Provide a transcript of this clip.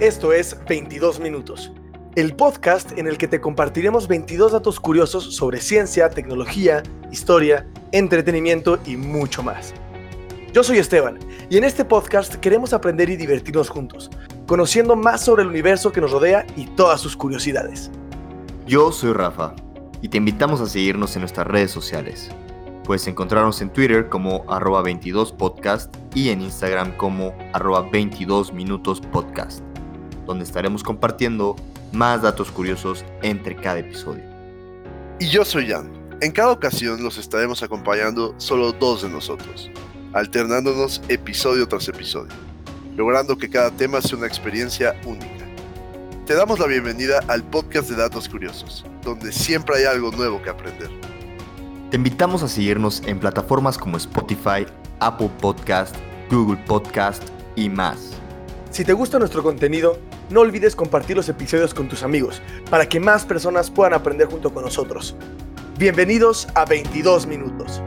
Esto es 22 Minutos, el podcast en el que te compartiremos 22 datos curiosos sobre ciencia, tecnología, historia, entretenimiento y mucho más. Yo soy Esteban y en este podcast queremos aprender y divertirnos juntos, conociendo más sobre el universo que nos rodea y todas sus curiosidades. Yo soy Rafa y te invitamos a seguirnos en nuestras redes sociales. Puedes encontrarnos en Twitter como arroba 22podcast y en Instagram como arroba 22 minutos podcast, donde estaremos compartiendo más datos curiosos entre cada episodio. Y yo soy Jan. En cada ocasión los estaremos acompañando solo dos de nosotros, alternándonos episodio tras episodio, logrando que cada tema sea una experiencia única. Te damos la bienvenida al podcast de Datos Curiosos, donde siempre hay algo nuevo que aprender. Te invitamos a seguirnos en plataformas como Spotify, Apple Podcast, Google Podcast y más. Si te gusta nuestro contenido, no olvides compartir los episodios con tus amigos para que más personas puedan aprender junto con nosotros. Bienvenidos a 22 minutos.